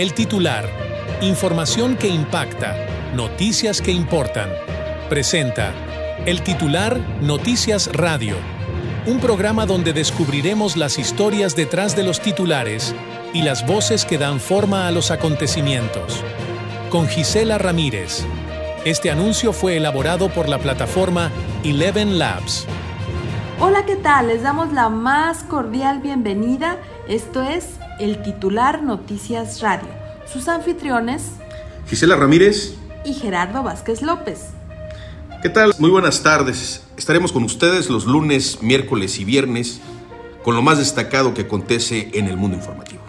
El titular. Información que impacta. Noticias que importan. Presenta. El titular Noticias Radio. Un programa donde descubriremos las historias detrás de los titulares y las voces que dan forma a los acontecimientos. Con Gisela Ramírez. Este anuncio fue elaborado por la plataforma Eleven Labs. Hola, ¿qué tal? Les damos la más cordial bienvenida. Esto es el titular Noticias Radio. Sus anfitriones, Gisela Ramírez y Gerardo Vázquez López. ¿Qué tal? Muy buenas tardes. Estaremos con ustedes los lunes, miércoles y viernes con lo más destacado que acontece en el mundo informativo.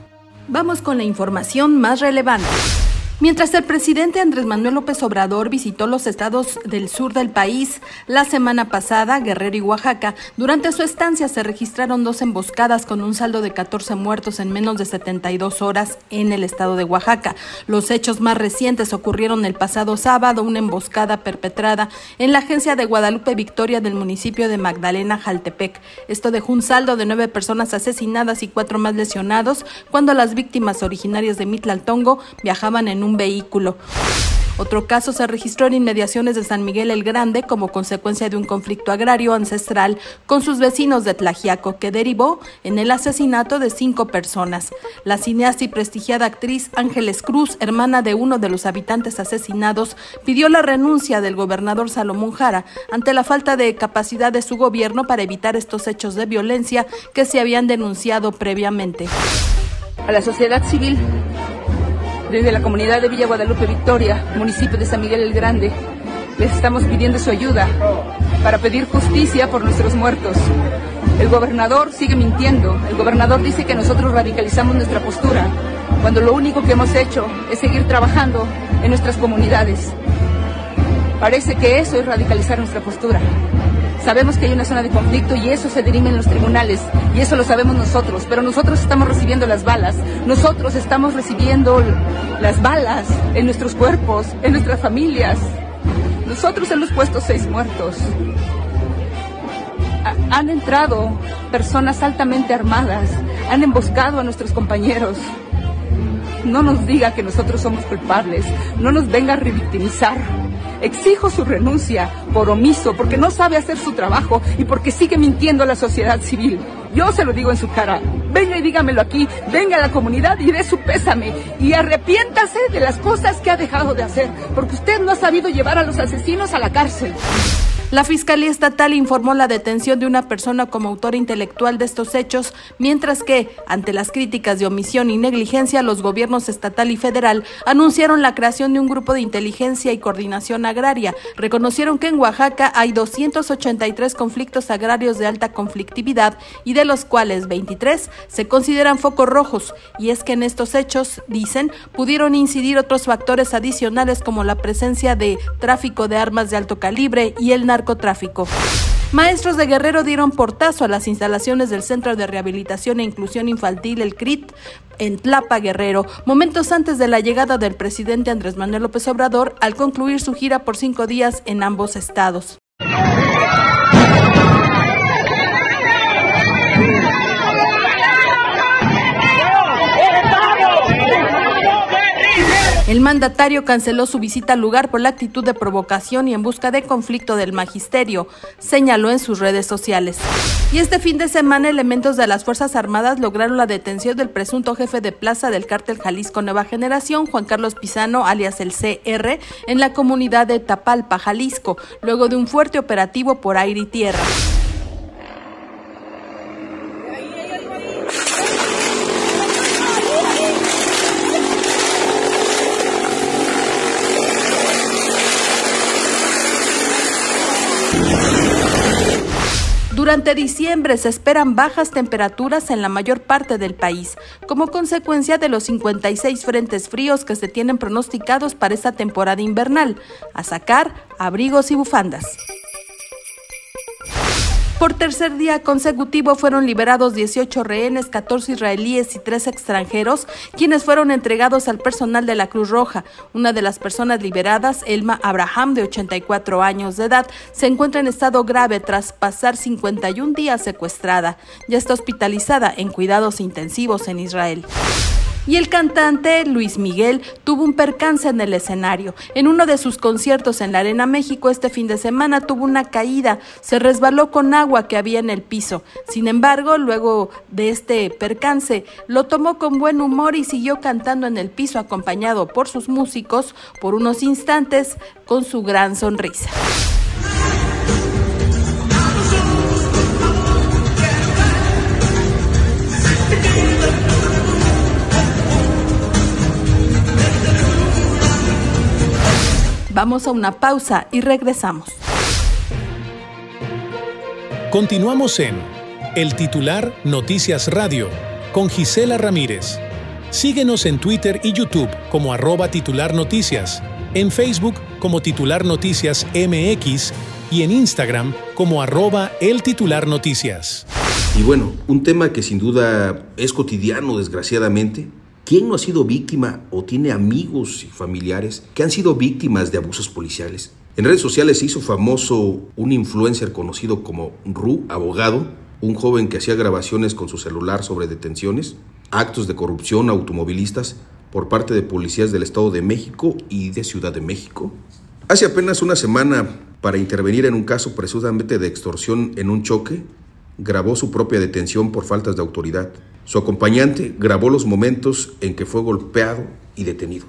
Vamos con la información más relevante. Mientras el presidente Andrés Manuel López Obrador visitó los estados del sur del país la semana pasada, Guerrero y Oaxaca, durante su estancia se registraron dos emboscadas con un saldo de 14 muertos en menos de 72 horas en el estado de Oaxaca. Los hechos más recientes ocurrieron el pasado sábado, una emboscada perpetrada en la agencia de Guadalupe Victoria del municipio de Magdalena, Jaltepec. Esto dejó un saldo de nueve personas asesinadas y cuatro más lesionados cuando las víctimas originarias de Mitlaltongo viajaban en un vehículo. Otro caso se registró en inmediaciones de San Miguel el Grande como consecuencia de un conflicto agrario ancestral con sus vecinos de Tlajiaco que derivó en el asesinato de cinco personas. La cineasta y prestigiada actriz Ángeles Cruz, hermana de uno de los habitantes asesinados, pidió la renuncia del gobernador Salomón Jara ante la falta de capacidad de su gobierno para evitar estos hechos de violencia que se habían denunciado previamente. A la sociedad civil desde la comunidad de Villa Guadalupe Victoria, municipio de San Miguel el Grande, les estamos pidiendo su ayuda para pedir justicia por nuestros muertos. El gobernador sigue mintiendo. El gobernador dice que nosotros radicalizamos nuestra postura, cuando lo único que hemos hecho es seguir trabajando en nuestras comunidades. Parece que eso es radicalizar nuestra postura. Sabemos que hay una zona de conflicto y eso se dirime en los tribunales y eso lo sabemos nosotros, pero nosotros estamos recibiendo las balas, nosotros estamos recibiendo las balas en nuestros cuerpos, en nuestras familias. Nosotros hemos puesto seis muertos. han entrado personas altamente armadas, han emboscado a nuestros compañeros. No nos diga que nosotros somos culpables, no nos venga a revictimizar. Exijo su renuncia por omiso, porque no sabe hacer su trabajo y porque sigue mintiendo a la sociedad civil. Yo se lo digo en su cara. Venga y dígamelo aquí, venga a la comunidad y dé su pésame y arrepiéntase de las cosas que ha dejado de hacer, porque usted no ha sabido llevar a los asesinos a la cárcel. La Fiscalía Estatal informó la detención de una persona como autor intelectual de estos hechos, mientras que, ante las críticas de omisión y negligencia, los gobiernos estatal y federal anunciaron la creación de un grupo de inteligencia y coordinación agraria. Reconocieron que en Oaxaca hay 283 conflictos agrarios de alta conflictividad y de los cuales 23 se consideran focos rojos. Y es que en estos hechos, dicen, pudieron incidir otros factores adicionales como la presencia de tráfico de armas de alto calibre y el narcotráfico Maestros de Guerrero dieron portazo a las instalaciones del Centro de Rehabilitación e Inclusión Infantil, el CRIT, en Tlapa, Guerrero, momentos antes de la llegada del presidente Andrés Manuel López Obrador al concluir su gira por cinco días en ambos estados. El mandatario canceló su visita al lugar por la actitud de provocación y en busca de conflicto del magisterio, señaló en sus redes sociales. Y este fin de semana elementos de las Fuerzas Armadas lograron la detención del presunto jefe de plaza del cártel Jalisco Nueva Generación, Juan Carlos Pizano, alias el CR, en la comunidad de Tapalpa, Jalisco, luego de un fuerte operativo por aire y tierra. Durante diciembre se esperan bajas temperaturas en la mayor parte del país, como consecuencia de los 56 frentes fríos que se tienen pronosticados para esta temporada invernal, a sacar abrigos y bufandas. Por tercer día consecutivo fueron liberados 18 rehenes, 14 israelíes y 3 extranjeros, quienes fueron entregados al personal de la Cruz Roja. Una de las personas liberadas, Elma Abraham, de 84 años de edad, se encuentra en estado grave tras pasar 51 días secuestrada. Ya está hospitalizada en cuidados intensivos en Israel. Y el cantante Luis Miguel tuvo un percance en el escenario. En uno de sus conciertos en la Arena México este fin de semana tuvo una caída, se resbaló con agua que había en el piso. Sin embargo, luego de este percance, lo tomó con buen humor y siguió cantando en el piso acompañado por sus músicos por unos instantes con su gran sonrisa. Vamos a una pausa y regresamos. Continuamos en El Titular Noticias Radio con Gisela Ramírez. Síguenos en Twitter y YouTube como arroba titular noticias, en Facebook como titular noticias MX y en Instagram como arroba el titular noticias. Y bueno, un tema que sin duda es cotidiano desgraciadamente ¿Quién no ha sido víctima o tiene amigos y familiares que han sido víctimas de abusos policiales? En redes sociales se hizo famoso un influencer conocido como Ru Abogado, un joven que hacía grabaciones con su celular sobre detenciones, actos de corrupción automovilistas por parte de policías del Estado de México y de Ciudad de México. Hace apenas una semana, para intervenir en un caso presuntamente de extorsión en un choque, grabó su propia detención por faltas de autoridad. Su acompañante grabó los momentos en que fue golpeado y detenido.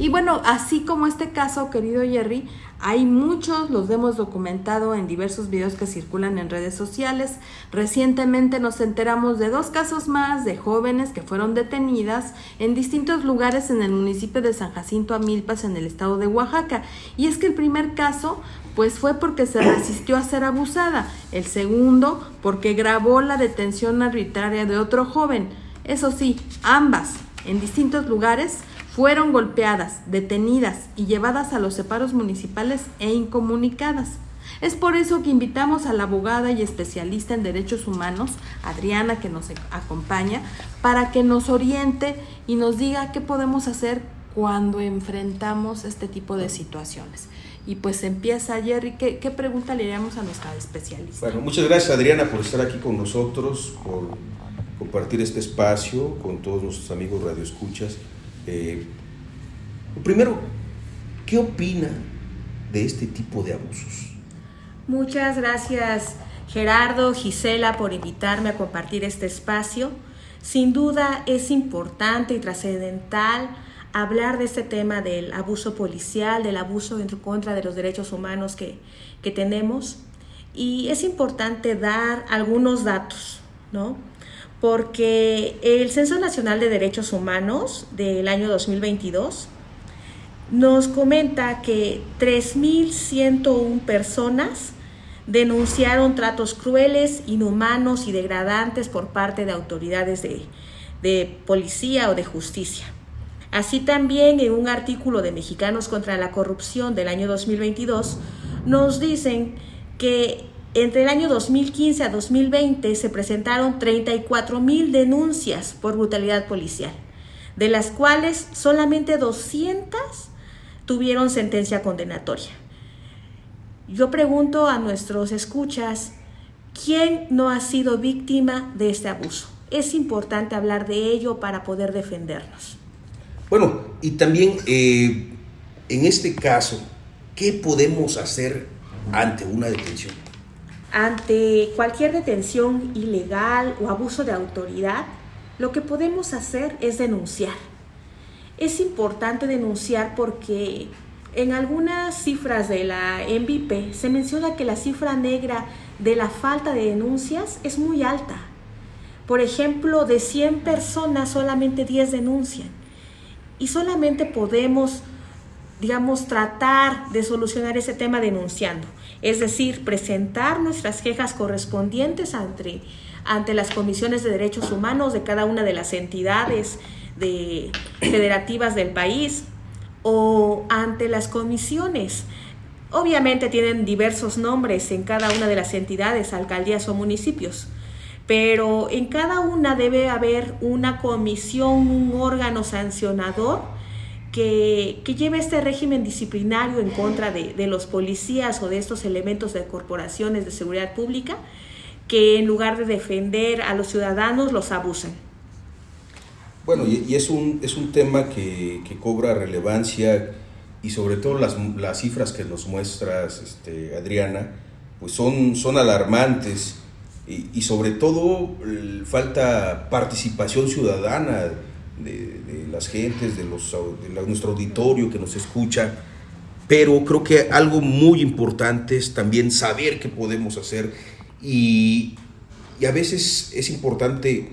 Y bueno, así como este caso, querido Jerry, hay muchos, los hemos documentado en diversos videos que circulan en redes sociales. Recientemente nos enteramos de dos casos más de jóvenes que fueron detenidas en distintos lugares en el municipio de San Jacinto Amilpas, en el estado de Oaxaca. Y es que el primer caso pues fue porque se resistió a ser abusada. El segundo, porque grabó la detención arbitraria de otro joven. Eso sí, ambas, en distintos lugares, fueron golpeadas, detenidas y llevadas a los separos municipales e incomunicadas. Es por eso que invitamos a la abogada y especialista en derechos humanos, Adriana, que nos acompaña, para que nos oriente y nos diga qué podemos hacer cuando enfrentamos este tipo de situaciones. Y pues empieza Jerry, ¿qué, qué pregunta le haríamos a nuestra especialista? Bueno, muchas gracias Adriana por estar aquí con nosotros, por compartir este espacio con todos nuestros amigos radioescuchas. Eh, primero, ¿qué opina de este tipo de abusos? Muchas gracias Gerardo, Gisela, por invitarme a compartir este espacio. Sin duda es importante y trascendental hablar de este tema del abuso policial, del abuso en contra de los derechos humanos que, que tenemos. Y es importante dar algunos datos, ¿no? Porque el Censo Nacional de Derechos Humanos del año 2022 nos comenta que 3.101 personas denunciaron tratos crueles, inhumanos y degradantes por parte de autoridades de, de policía o de justicia. Así también en un artículo de Mexicanos contra la Corrupción del año 2022 nos dicen que entre el año 2015 a 2020 se presentaron 34 mil denuncias por brutalidad policial, de las cuales solamente 200 tuvieron sentencia condenatoria. Yo pregunto a nuestros escuchas, ¿quién no ha sido víctima de este abuso? Es importante hablar de ello para poder defendernos. Bueno, y también eh, en este caso, ¿qué podemos hacer ante una detención? Ante cualquier detención ilegal o abuso de autoridad, lo que podemos hacer es denunciar. Es importante denunciar porque en algunas cifras de la MVP se menciona que la cifra negra de la falta de denuncias es muy alta. Por ejemplo, de 100 personas solamente 10 denuncian y solamente podemos, digamos, tratar de solucionar ese tema denunciando, es decir, presentar nuestras quejas correspondientes ante, ante las comisiones de derechos humanos de cada una de las entidades de, federativas del país o ante las comisiones. Obviamente tienen diversos nombres en cada una de las entidades, alcaldías o municipios pero en cada una debe haber una comisión, un órgano sancionador que, lleve este régimen disciplinario en contra de, de, los policías o de estos elementos de corporaciones de seguridad pública que en lugar de defender a los ciudadanos los abusan. Bueno, y, es, un, es un tema que, que, cobra relevancia y sobre todo las, las cifras que nos muestras, este, Adriana, pues son, son alarmantes y, y sobre todo falta participación ciudadana de, de las gentes, de, los, de nuestro auditorio que nos escucha. Pero creo que algo muy importante es también saber qué podemos hacer y, y a veces es importante,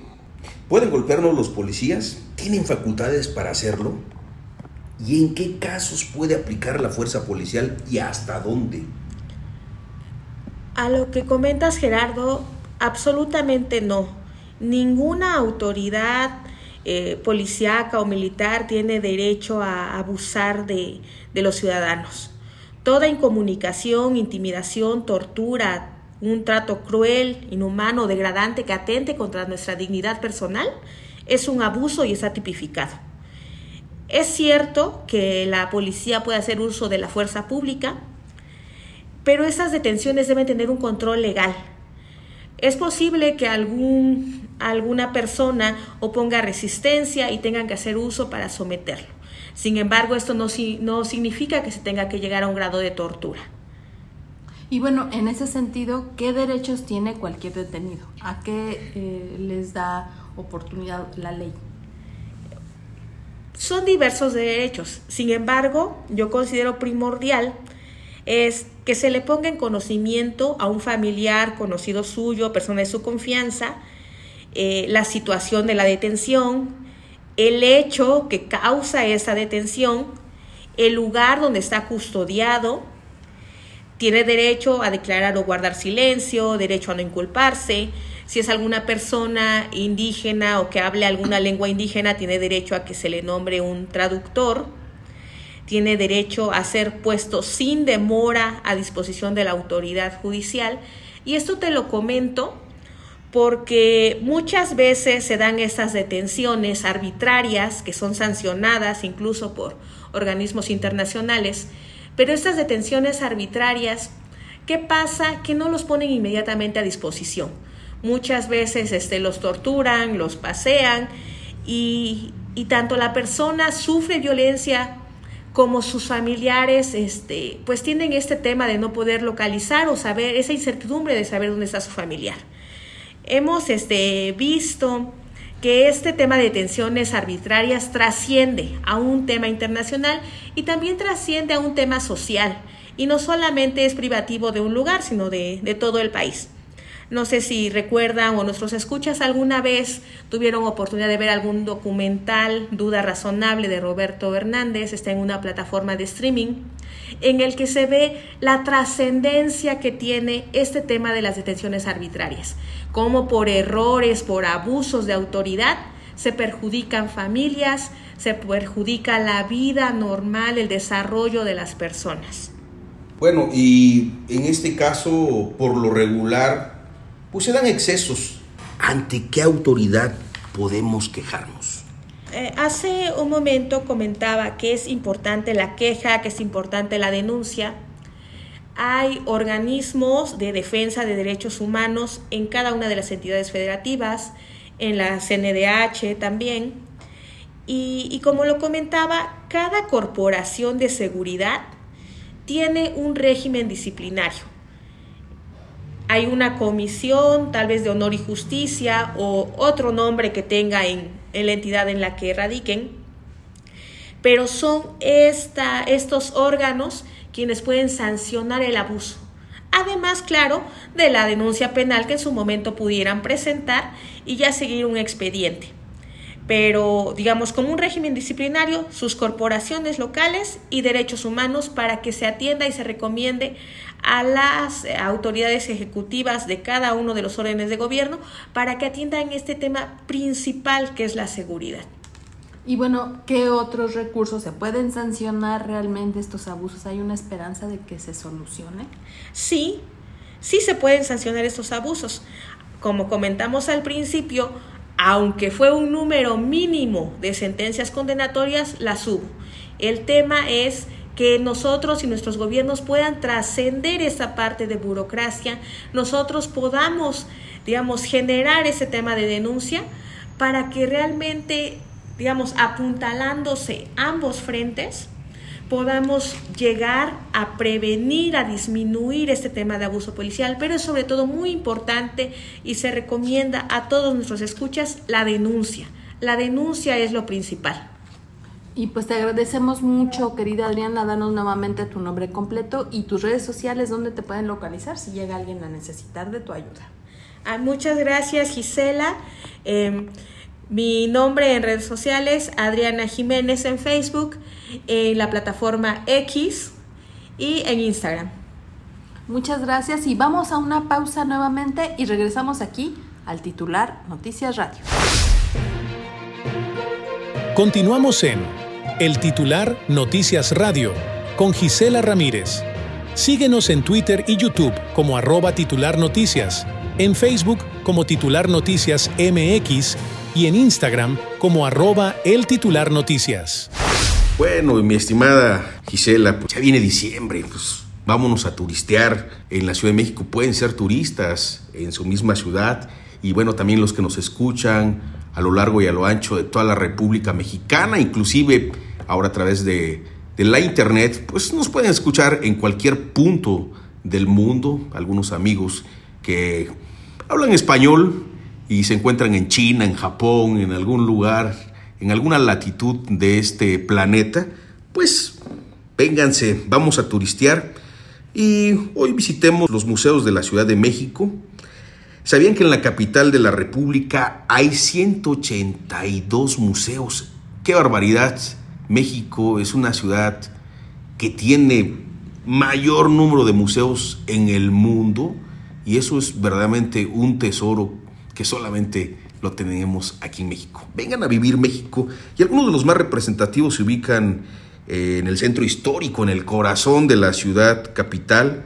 ¿pueden golpearnos los policías? ¿Tienen facultades para hacerlo? ¿Y en qué casos puede aplicar la fuerza policial y hasta dónde? A lo que comentas, Gerardo, absolutamente no. Ninguna autoridad eh, policíaca o militar tiene derecho a abusar de, de los ciudadanos. Toda incomunicación, intimidación, tortura, un trato cruel, inhumano, degradante que atente contra nuestra dignidad personal, es un abuso y está tipificado. Es cierto que la policía puede hacer uso de la fuerza pública, pero esas detenciones deben tener un control legal. Es posible que algún, alguna persona oponga resistencia y tengan que hacer uso para someterlo. Sin embargo, esto no, no significa que se tenga que llegar a un grado de tortura. Y bueno, en ese sentido, ¿qué derechos tiene cualquier detenido? ¿A qué eh, les da oportunidad la ley? Son diversos derechos. Sin embargo, yo considero primordial es que se le ponga en conocimiento a un familiar, conocido suyo, persona de su confianza, eh, la situación de la detención, el hecho que causa esa detención, el lugar donde está custodiado, tiene derecho a declarar o guardar silencio, derecho a no inculparse. Si es alguna persona indígena o que hable alguna lengua indígena, tiene derecho a que se le nombre un traductor. Tiene derecho a ser puesto sin demora a disposición de la autoridad judicial. Y esto te lo comento porque muchas veces se dan estas detenciones arbitrarias que son sancionadas incluso por organismos internacionales pero estas detenciones arbitrarias, ¿qué pasa? Que no los ponen inmediatamente a disposición. Muchas veces este, los torturan, los pasean y, y tanto la persona sufre violencia como sus familiares, este, pues tienen este tema de no poder localizar o saber, esa incertidumbre de saber dónde está su familiar. Hemos este, visto que este tema de detenciones arbitrarias trasciende a un tema internacional y también trasciende a un tema social y no solamente es privativo de un lugar, sino de todo el país. No sé si recuerdan o nuestros escuchas alguna vez tuvieron oportunidad de ver algún documental, Duda Razonable, de Roberto Hernández, está en una plataforma de streaming, en el que se ve la trascendencia que tiene este tema de las detenciones arbitrarias, cómo por errores, por abusos de autoridad, se perjudican familias, se perjudica la vida normal, el desarrollo de las personas. Bueno, y en este caso, por lo regular, pues se dan excesos. ¿Ante qué autoridad podemos quejarnos? Eh, hace un momento comentaba que es importante la queja, que es importante la denuncia. Hay organismos de defensa de derechos humanos en cada una de las entidades federativas, en la CNDH también. Y, y como lo comentaba, cada corporación de seguridad tiene un régimen disciplinario hay una comisión, tal vez de honor y justicia o otro nombre que tenga en, la entidad en la que radiquen, pero son esta, estos órganos quienes pueden sancionar el abuso. Además, claro, de la denuncia penal que en su momento pudieran presentar y ya seguir un expediente. Pero, digamos, como un régimen disciplinario, sus corporaciones locales y derechos humanos para que se atienda y se recomiende a las autoridades ejecutivas de cada uno de los órdenes de gobierno para que atiendan este tema principal que es la seguridad. Y bueno, ¿qué otros recursos se pueden sancionar realmente estos abusos? ¿Hay una esperanza de que se solucione? Sí, sí se pueden sancionar estos abusos. Como comentamos al principio, aunque fue un número mínimo de sentencias condenatorias, las hubo. El tema es que nosotros y nuestros gobiernos puedan trascender esa parte de burocracia, nosotros podamos, digamos, generar ese tema de denuncia para que realmente digamos, apuntalándose ambos frentes, podamos llegar a prevenir, a disminuir este tema de abuso policial, pero es sobre todo muy importante y se recomienda a todos nuestros escuchas la denuncia. La denuncia es lo principal. Y pues te agradecemos mucho, querida Adriana, danos nuevamente tu nombre completo y tus redes sociales donde te pueden localizar si llega alguien a necesitar de tu ayuda. Ah, muchas gracias, Gisela. Em, mi nombre en redes sociales, Adriana Jiménez en Facebook, en la plataforma X y en Instagram. Muchas gracias y vamos a una pausa nuevamente y regresamos aquí al titular Noticias Radio. Continuamos en El titular Noticias Radio con Gisela Ramírez. Síguenos en Twitter y YouTube como arroba titular noticias, en Facebook como titular noticias MX y en Instagram como arroba el titular noticias. Bueno, mi estimada Gisela, pues ya viene diciembre, pues vámonos a turistear en la Ciudad de México. Pueden ser turistas en su misma ciudad y bueno, también los que nos escuchan a lo largo y a lo ancho de toda la República Mexicana, inclusive ahora a través de, de la internet, pues nos pueden escuchar en cualquier punto del mundo, algunos amigos que hablan español y se encuentran en China, en Japón, en algún lugar, en alguna latitud de este planeta, pues vénganse, vamos a turistear y hoy visitemos los museos de la Ciudad de México. ¿Sabían que en la capital de la República hay 182 museos? ¡Qué barbaridad! México es una ciudad que tiene mayor número de museos en el mundo y eso es verdaderamente un tesoro que solamente lo tenemos aquí en México. Vengan a vivir México y algunos de los más representativos se ubican eh, en el centro histórico, en el corazón de la ciudad capital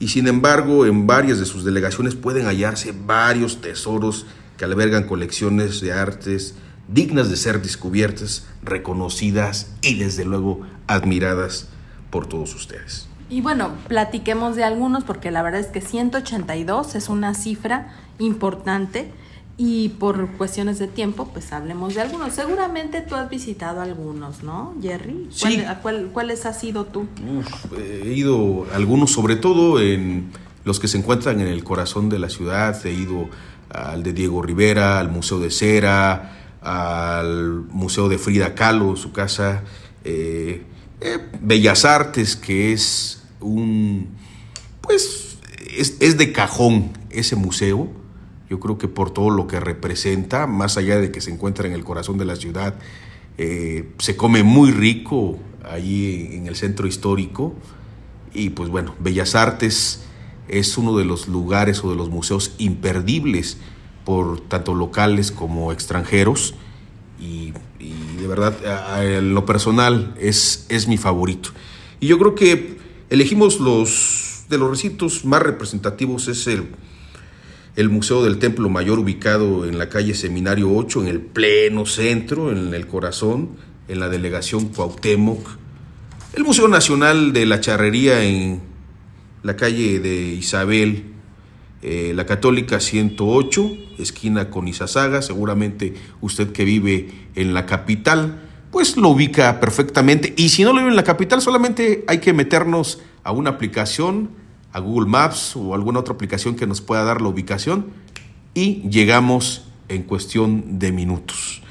y sin embargo en varias de sus delegaciones pueden hallarse varios tesoros que albergan colecciones de artes dignas de ser descubiertas, reconocidas y desde luego admiradas por todos ustedes. Y bueno, platiquemos de algunos porque la verdad es que 182 es una cifra importante y por cuestiones de tiempo, pues hablemos de algunos. Seguramente tú has visitado algunos, ¿no, Jerry? Sí. ¿Cuáles has ido tú? he ido algunos, sobre todo en los que se encuentran en el corazón de la ciudad. He ido al de Diego Rivera, al Museo de Cera, al Museo de Frida Kahlo, su casa. Eh, eh, Bellas Artes, que es un, pues, es, de cajón ese museo. Yo creo que por todo lo que representa, más allá de que se encuentra en el corazón de la ciudad, eh, se come muy rico allí en el centro histórico. Y pues bueno, Bellas Artes es uno de los lugares o de los museos imperdibles por tanto locales como extranjeros. Y, de verdad, en lo personal, es, es mi favorito. Y yo creo que Elegimos los de los recintos más representativos es el, el Museo del Templo Mayor ubicado en la calle Seminario 8, en el pleno centro, en el corazón, en la delegación Cuauhtémoc. El Museo Nacional de la Charrería en la calle de Isabel, eh, la Católica 108, esquina con Izazaga, seguramente usted que vive en la capital pues lo ubica perfectamente. Y si no lo vive en la capital, solamente hay que meternos a una aplicación, a Google Maps o alguna otra aplicación que nos pueda dar la ubicación y llegamos en cuestión de minutos.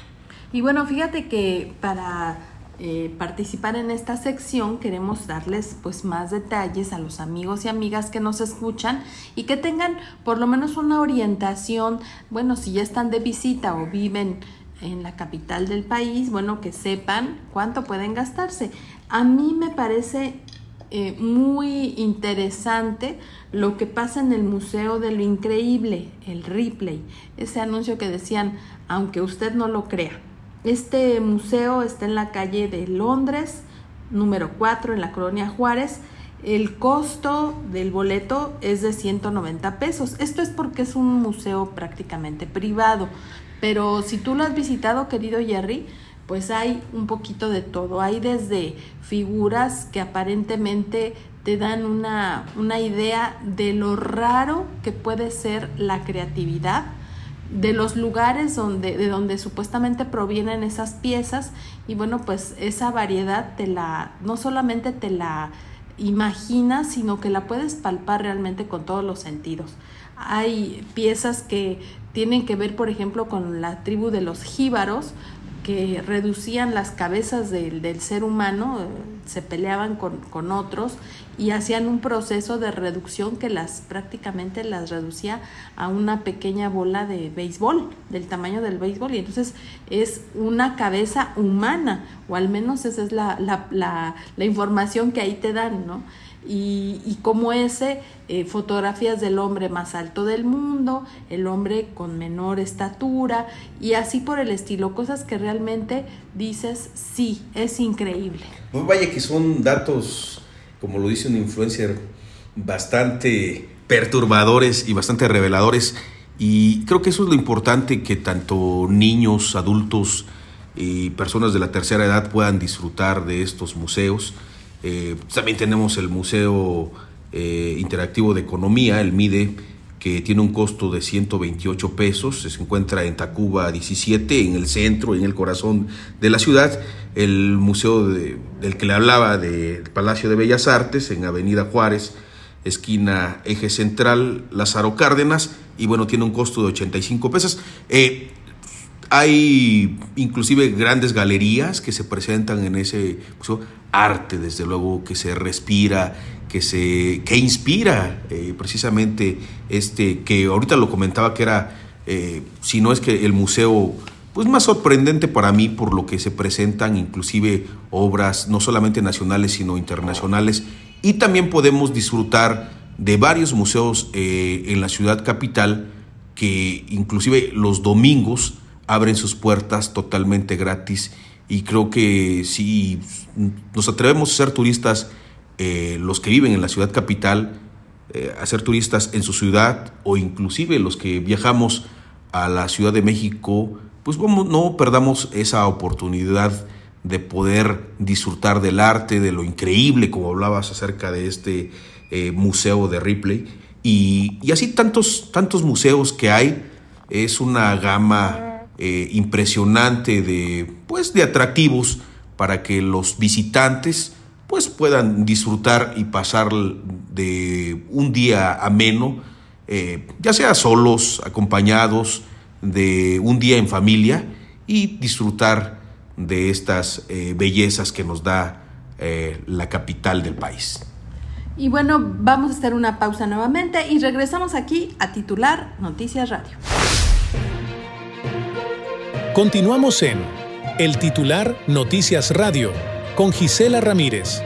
Y bueno, fíjate que para eh, participar en esta sección queremos darles pues más detalles a los amigos y amigas que nos escuchan y que tengan por lo menos una orientación, bueno, si ya están de visita o viven en la capital del país, bueno, que sepan cuánto pueden gastarse. A mí me parece eh, muy interesante lo que pasa en el Museo de lo Increíble, el Ripley, ese anuncio que decían, aunque usted no lo crea. Este museo está en la calle de Londres, número 4, en la colonia Juárez. El costo del boleto es de 190 pesos. Esto es porque es un museo prácticamente privado. Pero si tú lo has visitado, querido Jerry, pues hay un poquito de todo. Hay desde figuras que aparentemente te dan una, una idea de lo raro que puede ser la creatividad, de los lugares donde, de donde supuestamente provienen esas piezas y bueno, pues esa variedad te la, no solamente te la imaginas, sino que la puedes palpar realmente con todos los sentidos. Hay piezas que tienen que ver, por ejemplo, con la tribu de los jíbaros, que reducían las cabezas del, del ser humano, eh, se peleaban con, con, otros y hacían un proceso de reducción que las prácticamente las reducía a una pequeña bola de béisbol, del tamaño del béisbol, y entonces es una cabeza humana, o al menos esa es la, la, la, la información que ahí te dan, ¿no? Y, como ese, eh, fotografías del hombre más alto del mundo, el hombre con menor estatura y así por el estilo, cosas que realmente dices, sí, es increíble. No vaya que son datos, como lo dice un influencer, bastante perturbadores y bastante reveladores y creo que eso es lo importante que tanto niños, adultos y personas de la tercera edad puedan disfrutar de estos museos eh, también tenemos el Museo eh, Interactivo de Economía, el MIDE, que tiene un costo de 128 pesos, se encuentra en Tacuba 17, en el centro, en el corazón de la ciudad. El museo del que le hablaba del Palacio de Bellas Artes, en Avenida Juárez, esquina Eje Central, Lázaro Cárdenas, y bueno, tiene un costo de 85 pesos. Eh, hay inclusive grandes galerías que se presentan en ese museo, arte desde luego que se respira, que se que inspira eh, precisamente este que ahorita lo comentaba que era eh, si no es que el museo pues más sorprendente para mí por lo que se presentan inclusive obras no solamente nacionales sino internacionales. Y también podemos disfrutar de varios museos eh, en la ciudad capital que inclusive los domingos abren sus puertas totalmente gratis y creo que si nos atrevemos a ser turistas, eh, los que viven en la ciudad capital, eh, a ser turistas en su ciudad o inclusive los que viajamos a la Ciudad de México, pues no perdamos esa oportunidad de poder disfrutar del arte, de lo increíble, como hablabas acerca de este eh, museo de Ripley. Y, y así tantos, tantos museos que hay, es una gama eh, impresionante de, pues, de atractivos para que los visitantes pues, puedan disfrutar y pasar de un día ameno, eh, ya sea solos, acompañados, de un día en familia y disfrutar de estas eh, bellezas que nos da la capital del país. Y bueno, vamos a hacer una pausa nuevamente y regresamos aquí a titular Noticias Radio. Continuamos en El titular Noticias Radio con Gisela Ramírez.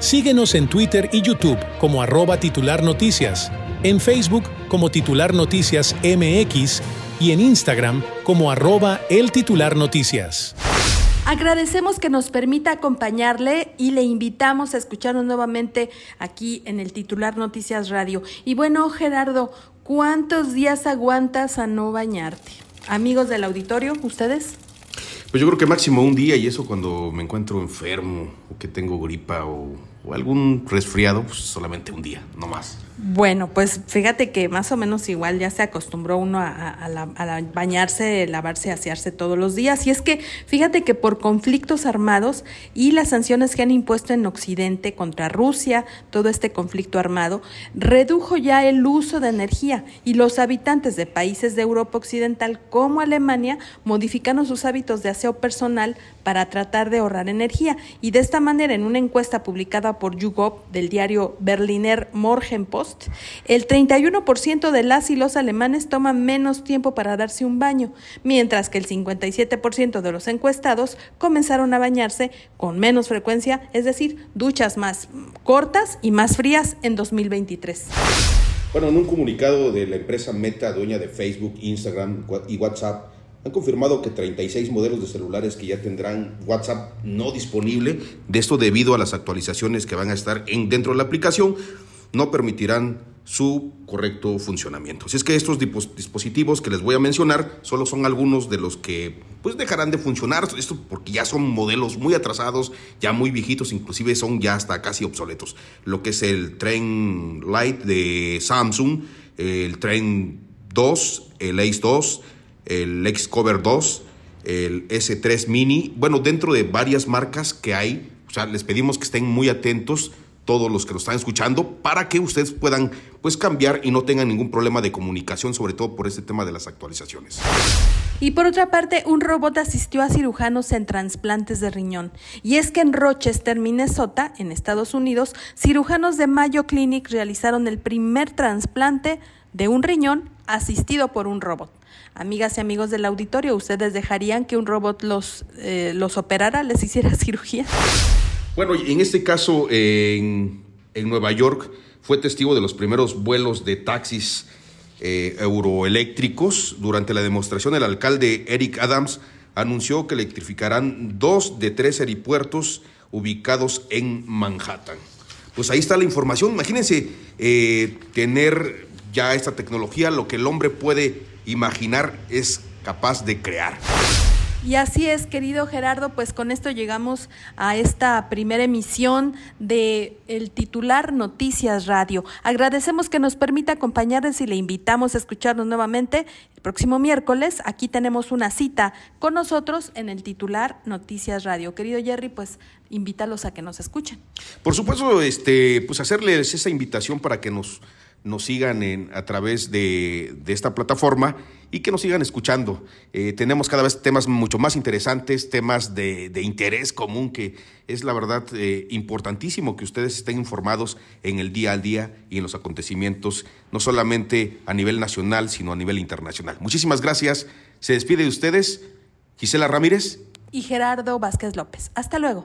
Síguenos en Twitter y YouTube como arroba titular noticias, en Facebook como titular noticias MX y en Instagram como arroba el titular noticias. Agradecemos que nos permita acompañarle y le invitamos a escucharnos nuevamente aquí en el titular Noticias Radio. Y bueno, Gerardo, ¿cuántos días aguantas a no bañarte? Amigos del auditorio, ¿ustedes? Pues yo creo que máximo un día y eso cuando me encuentro enfermo o que tengo gripa o, o algún resfriado, pues solamente un día, no más. Bueno, pues fíjate que más o menos igual ya se acostumbró uno a, bañarse, lavarse, asearse todos los días. Y es que fíjate que por conflictos armados y las sanciones que han impuesto en Occidente contra Rusia, todo este conflicto armado, redujo ya el uso de energía y los habitantes de países de Europa Occidental como Alemania modificaron sus hábitos de aseo personal para tratar de ahorrar energía. Y de esta manera, en una encuesta publicada por YouGov del diario Berliner Morgenpost, el 31% de las y los alemanes toman menos tiempo para darse un baño, mientras que el 57% de los encuestados comenzaron a bañarse con menos frecuencia, es decir, duchas más cortas y más frías en 2023. Bueno, en un comunicado de la empresa Meta, dueña de Facebook, Instagram y WhatsApp, han confirmado que 36 modelos de celulares que ya tendrán WhatsApp no disponible, de esto debido a las actualizaciones que van a estar en, dentro de la aplicación, no permitirán su correcto funcionamiento. Así es que estos dispositivos que les voy a mencionar solo son algunos de los que pues dejarán de funcionar, esto porque ya son modelos muy atrasados, ya muy viejitos, inclusive son ya hasta casi obsoletos. Lo que es el Tren Lite de Samsung, el Tren 2, el Ace 2, el X-Cover 2, el S3 Mini, bueno, dentro de varias marcas que hay. O sea, les pedimos que estén muy atentos todos los que nos están escuchando para que ustedes puedan pues cambiar y no tengan ningún problema de comunicación, sobre todo por este tema de las actualizaciones. Y por otra parte, un robot asistió a cirujanos en trasplantes de riñón. Y es que en Rochester, Minnesota, en Estados Unidos, cirujanos de Mayo Clinic realizaron el primer trasplante de un riñón asistido por un robot. Amigas y amigos del auditorio, ¿ustedes dejarían que un robot los, eh, los operara, les hiciera cirugía? Bueno, en este caso, en, Nueva York, fue testigo de los primeros vuelos de taxis eh, euroeléctricos. Durante la demostración, el alcalde Eric Adams anunció que electrificarán dos de tres aeropuertos ubicados en Manhattan. Pues ahí está la información. Imagínense eh, tener ya esta tecnología, lo que el hombre puede imaginar es capaz de crear. Y así es, querido Gerardo, pues con esto llegamos a esta primera emisión de el titular Noticias Radio. Agradecemos que nos permita acompañarles y le invitamos a escucharnos nuevamente el próximo miércoles. Aquí tenemos una cita con nosotros en el titular Noticias Radio. Querido Jerry, pues invítalos a que nos escuchen. Por supuesto, este, pues hacerles esa invitación para que nos nos sigan en, a través de, esta plataforma y que nos sigan escuchando. Eh, tenemos cada vez temas mucho más interesantes, temas de, interés común, que es la verdad eh, importantísimo que ustedes estén informados en el día al día y en los acontecimientos, no solamente a nivel nacional, sino a nivel internacional. Muchísimas gracias. Se despide de ustedes Gisela Ramírez y Gerardo Vázquez López. Hasta luego.